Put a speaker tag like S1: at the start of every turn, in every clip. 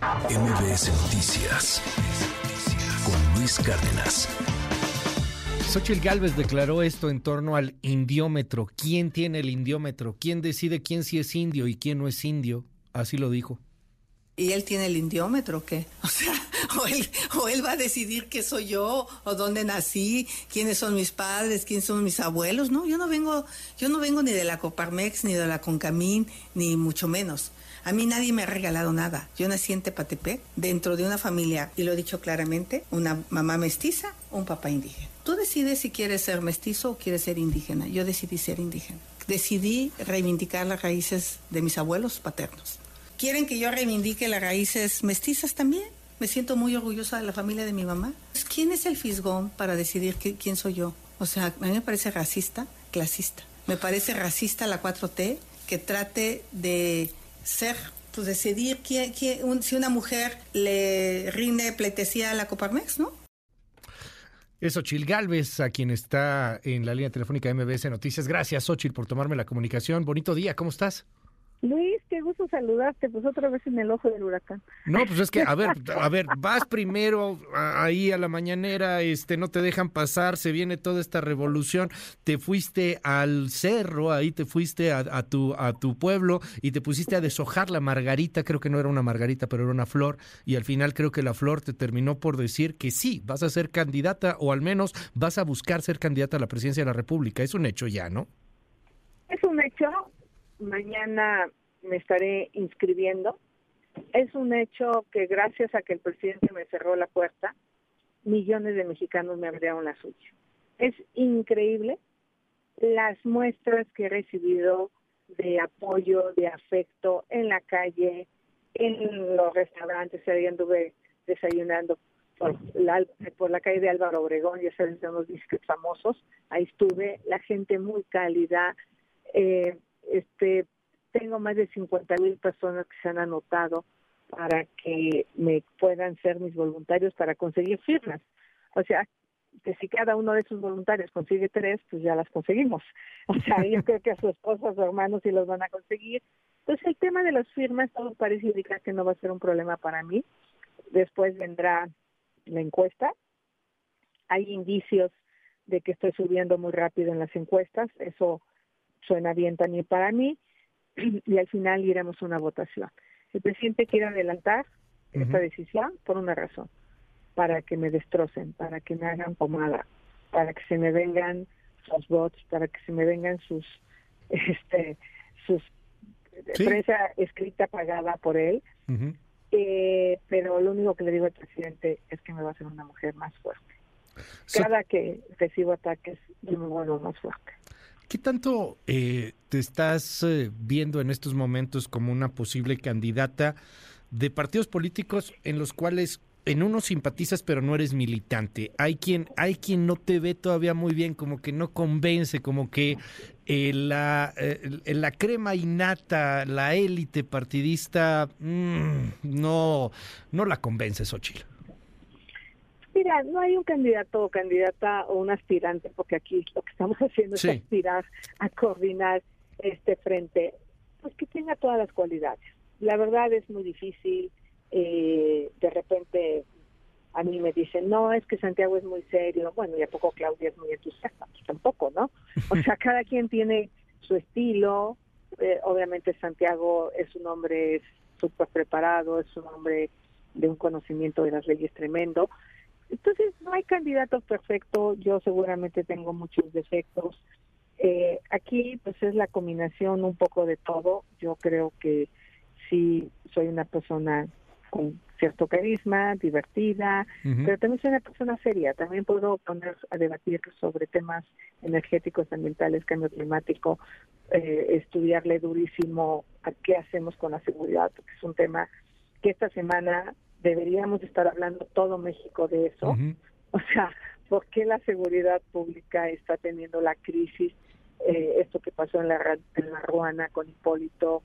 S1: MBS Noticias con Luis Cárdenas.
S2: Xochitl Gálvez declaró esto en torno al indiómetro. ¿Quién tiene el indiómetro? ¿Quién decide quién sí es indio y quién no es indio? Así lo dijo.
S3: ¿Y él tiene el indiómetro o qué? O sea, o él, o él va a decidir qué soy yo, o dónde nací, quiénes son mis padres, quiénes son mis abuelos. No, yo no vengo, yo no vengo ni de la Coparmex, ni de la Concamín, ni mucho menos. A mí nadie me ha regalado nada. Yo nací en Tepatepec, dentro de una familia, y lo he dicho claramente, una mamá mestiza, un papá indígena. Tú decides si quieres ser mestizo o quieres ser indígena. Yo decidí ser indígena. Decidí reivindicar las raíces de mis abuelos paternos. ¿Quieren que yo reivindique las raíces mestizas también? Me siento muy orgullosa de la familia de mi mamá. Pues, ¿Quién es el fisgón para decidir quién soy yo? O sea, a mí me parece racista, clasista. Me parece racista la 4T que trate de ser, pues decidir quién, si una mujer le rinde pleitesía a la Coparmex, ¿no?
S2: Es Ochil Galvez, a quien está en la línea telefónica MBS Noticias. Gracias, Ochil, por tomarme la comunicación. Bonito día, ¿cómo estás?
S4: Luis, qué gusto saludarte, pues otra vez en el ojo del huracán.
S2: No, pues es que, a ver, a ver, vas primero ahí a la mañanera, este, no te dejan pasar, se viene toda esta revolución, te fuiste al cerro, ahí te fuiste a, tu, a tu pueblo y te pusiste a deshojar la margarita, creo que no era una margarita, pero era una flor, y al final creo que la flor te terminó por decir que sí, vas a ser candidata, o al menos vas a buscar ser candidata a la presidencia de la República. Es un hecho ya, ¿no?
S4: Es un hecho, mañana me estaré inscribiendo. Es un hecho que gracias a que el presidente me cerró la puerta, millones de mexicanos me abrieron la suya. Es increíble las muestras que he recibido de apoyo, de afecto en la calle, en los restaurantes, ahí anduve desayunando por la, por la calle de Álvaro Obregón, ya sabes, de unos discos famosos, ahí estuve, la gente muy cálida, eh, este tengo más de 50 mil personas que se han anotado para que me puedan ser mis voluntarios para conseguir firmas. O sea, que si cada uno de esos voluntarios consigue tres, pues ya las conseguimos. O sea, yo creo que a su esposa, a su sí los van a conseguir. Entonces, el tema de las firmas, todo parece indicar que no va a ser un problema para mí. Después vendrá la encuesta. Hay indicios de que estoy subiendo muy rápido en las encuestas. Eso suena bien también para mí y al final iremos a una votación. El presidente quiere adelantar esta decisión por una razón, para que me destrocen, para que me hagan pomada, para que se me vengan sus votos, para que se me vengan sus, este, sus prensa escrita pagada por él. eh, pero lo único que le digo al presidente es que me va a hacer una mujer más fuerte. Cada que recibo ataques, yo me vuelvo más fuerte.
S2: ¿Qué tanto eh, te estás eh, viendo en estos momentos como una posible candidata de partidos políticos en los cuales en uno simpatizas pero no eres militante? Hay quien, hay quien no te ve todavía muy bien, como que no convence, como que eh, la, la crema innata, la élite partidista, mm, no, no la convence, Xochitl.
S4: Mira, no hay un candidato o candidata o un aspirante, porque aquí lo que estamos haciendo es aspirar a coordinar este frente, pues que tenga todas las cualidades. La verdad es muy difícil, eh, de repente a mí me dicen, no, es que Santiago es muy serio, bueno, y a poco Claudia es muy entusiasta, pues tampoco, ¿no? O sea, cada quien tiene su estilo, eh, obviamente Santiago es un hombre súper preparado, es un hombre de un conocimiento de las leyes tremendo, entonces, no hay candidato perfecto, yo seguramente tengo muchos defectos. Eh, aquí, pues es la combinación un poco de todo. Yo creo que sí soy una persona con cierto carisma, divertida, pero también soy una persona seria. También puedo poner a debatir sobre temas energéticos, ambientales, cambio climático, eh, estudiarle durísimo a qué hacemos con la seguridad, porque es un tema que esta semana deberíamos estar hablando todo México de eso. O sea, ¿por qué la seguridad pública está teniendo la crisis? Eh, esto que pasó en la, en la Ruana con Hipólito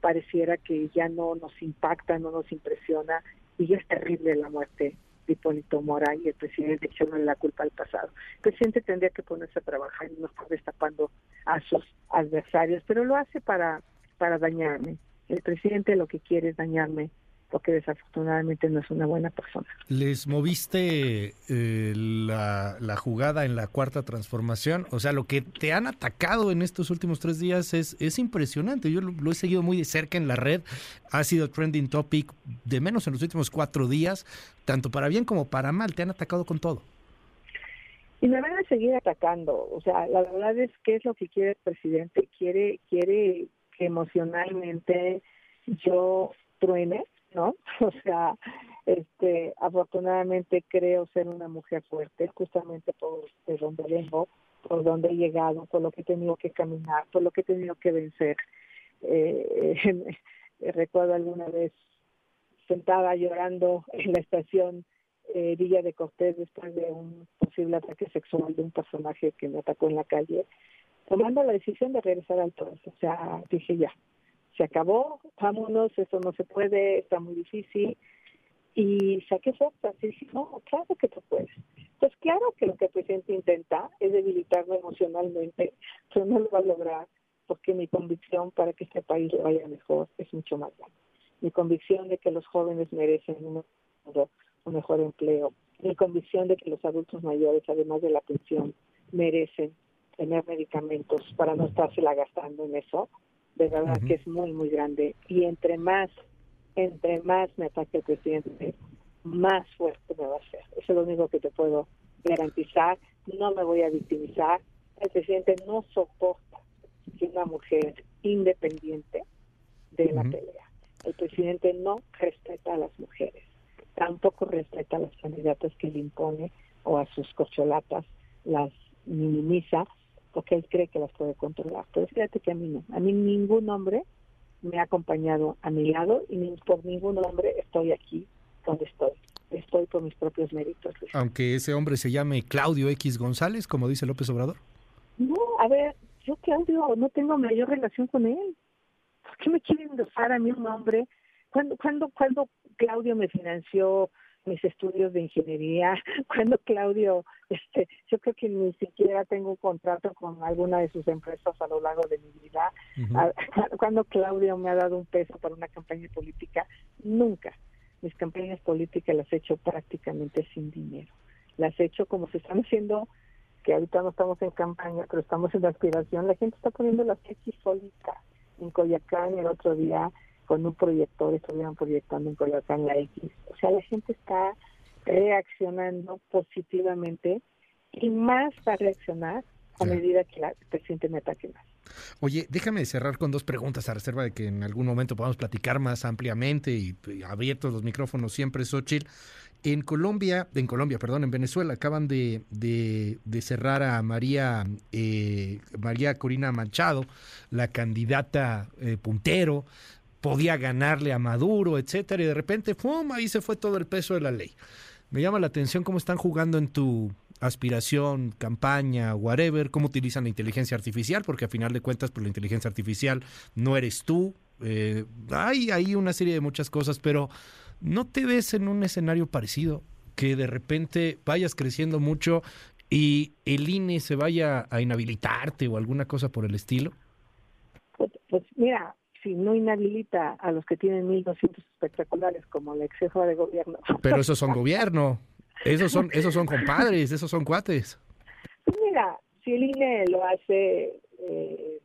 S4: pareciera que ya no nos impacta, no nos impresiona y ya es terrible la muerte de Hipólito Mora y el presidente echándole la culpa al pasado. El presidente tendría que ponerse a trabajar y no estar destapando a sus adversarios, pero lo hace para, para dañarme. El presidente lo que quiere es dañarme porque desafortunadamente no es una buena persona.
S2: ¿Les moviste eh, la, la, jugada en la cuarta transformación? O sea, lo que te han atacado en estos últimos tres días es, es impresionante. Yo lo, lo, he seguido muy de cerca en la red. Ha sido trending topic de menos en los últimos cuatro días, tanto para bien como para mal. Te han atacado con todo.
S4: Y me van a seguir atacando. O sea, la verdad es que es lo que quiere el presidente. Quiere, quiere que emocionalmente yo truene ¿no? O sea, este, afortunadamente creo ser una mujer fuerte, justamente por de donde vengo, por donde he llegado, por lo que he tenido que caminar, por lo que he tenido que vencer. Eh, recuerdo alguna vez sentada llorando en la estación eh, Villa de Cortés después de un posible ataque sexual de un personaje que me atacó en la calle, tomando la decisión de regresar al país. O sea, dije ya, se acabó, vámonos, eso no se puede, está muy difícil. Y saqué fuerzas y dije, no, claro que tú puedes. Pues claro que lo que el presidente intenta es debilitarme emocionalmente, pero no lo va a lograr porque mi convicción para que este país le vaya mejor es mucho más grande. Mi convicción de que los jóvenes merecen un, un mejor empleo, mi convicción de que los adultos mayores, además de la pensión, merecen tener medicamentos para no estársela gastando en eso, de verdad que es muy, muy grande. Y entre más, entre más me ataque el presidente, más fuerte me va a hacer. Eso es lo único que te puedo garantizar. No me voy a victimizar. El presidente no soporta que una mujer independiente de la pelea. El presidente no respeta a las mujeres. Tampoco respeta a las candidatas que le impone o a sus corcholatas, las minimiza porque él cree que las puede controlar. Pero fíjate que a mí no. A mí ningún hombre me ha acompañado a mi lado y ni por ningún hombre estoy aquí donde estoy. Estoy por mis propios méritos.
S2: Aunque ese hombre se llame Claudio X González, como dice López Obrador.
S4: No, a ver, yo Claudio no tengo mayor relación con él. ¿Por qué me quieren usar a mí un hombre? cuando cuando cuando Claudio me financió mis estudios de ingeniería, cuando Claudio, este, yo creo que ni siquiera tengo un contrato con alguna de sus empresas a lo largo de mi vida, cuando Claudio me ha dado un peso para una campaña política, nunca. Mis campañas políticas las he hecho prácticamente sin dinero. Las he hecho como se están haciendo, que ahorita no estamos en campaña, pero estamos en aspiración. La gente está poniendo las X solitas en Coyacán el otro día con un proyector estuvieron proyectando en Coyoacán la X. O sea, la gente está reaccionando positivamente y más va a reaccionar a medida que la, presidente me ataque más.
S2: Oye, déjame cerrar con dos preguntas a reserva de que en algún momento podamos platicar más ampliamente y, abiertos los micrófonos siempre, Xochitl. En Colombia, en Colombia, perdón, en Venezuela, acaban de, de, cerrar a María, eh, María Corina Manchado, la candidata eh, puntero podía ganarle a Maduro, etcétera, y de repente, ¡pum! ahí se fue todo el peso de la ley. Me llama la atención cómo están jugando en tu aspiración, campaña, whatever, cómo utilizan la inteligencia artificial, porque a final de cuentas, por pues, la inteligencia artificial no eres tú. Eh, hay ahí una serie de muchas cosas, pero ¿no te ves en un escenario parecido? Que de repente vayas creciendo mucho y el INE se vaya a inhabilitarte o alguna cosa por el estilo?
S4: Pues, pues mira, si no inhabilita a los que tienen 1.200 espectaculares como la ex jefa de gobierno.
S2: Pero esos son gobierno, esos son, esos son compadres, esos son cuates.
S4: Mira, si el INE lo hace, eh,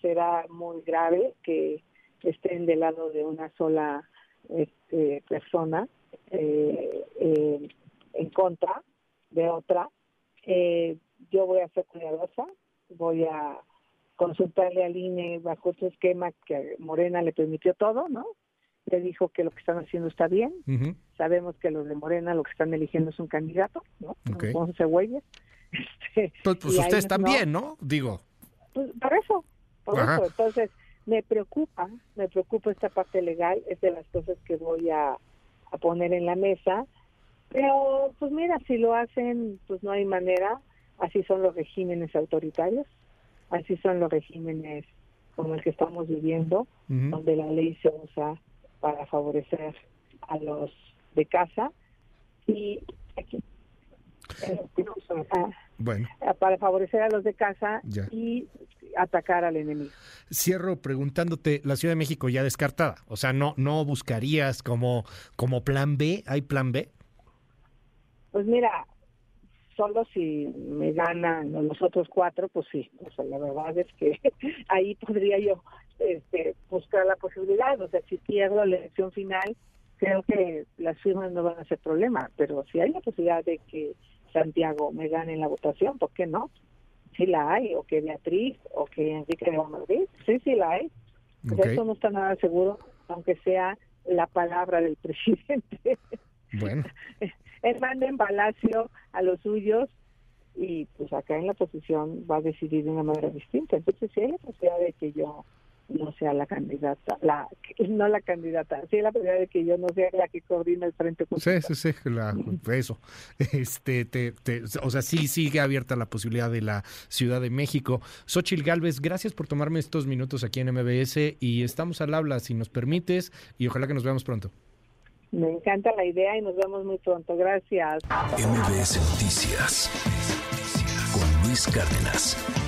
S4: será muy grave que estén del lado de una sola este, persona eh, eh, en contra de otra. yo voy a ser cuidadosa, voy a consultarle al INE bajo ese esquema que Morena le permitió todo, ¿no? Le dijo que lo que están haciendo está bien. Sabemos que los de Morena lo que están eligiendo es un candidato, ¿no? Okay.
S2: Este, pues, pues ustedes también, ¿no? Digo.
S4: Pues por eso, por eso. Entonces, me preocupa, me preocupa esta parte legal, es de las cosas que voy a, a poner en la mesa. Pero, pues mira, si lo hacen, pues no hay manera. Así son los regímenes autoritarios. Así son los regímenes como el que estamos viviendo, donde la ley se usa para favorecer a los de casa. Y aquí, eh,
S2: Bueno.
S4: para favorecer a los de casa y atacar al enemigo.
S2: Cierro preguntándote, la Ciudad de México ya descartada, o sea, no no buscarías como como plan B, ¿hay plan B?
S4: Pues mira, solo si me ganan los otros cuatro, pues sí, o sea, la verdad es que ahí podría yo este, buscar la posibilidad, o sea, si pierdo la elección final, creo que las firmas no van a ser problema, pero si hay la posibilidad de que Santiago me gane en la votación, ¿por qué no? Sí la hay, o que Beatriz, o que Enrique de Madrid, sí, sí la hay. Eso no está nada seguro, aunque sea la palabra del presidente.
S2: Bueno.
S4: En Palacio a los suyos y pues acá en la posición va a decidir de una manera distinta. Entonces, si hay la posibilidad de que yo no sea la candidata, la no la candidata, sí la posibilidad de que yo no sea la que coordina el frente
S2: Sí, sí, sí, eso. Este, te, o sea, sí sigue abierta la posibilidad de la Ciudad de México. Xochil Galvez, gracias por tomarme estos minutos aquí en MBS y estamos al habla si nos permites y ojalá que nos veamos pronto.
S4: Me encanta la idea y nos vemos muy pronto. Gracias.
S1: MBS Noticias con Luis Cárdenas.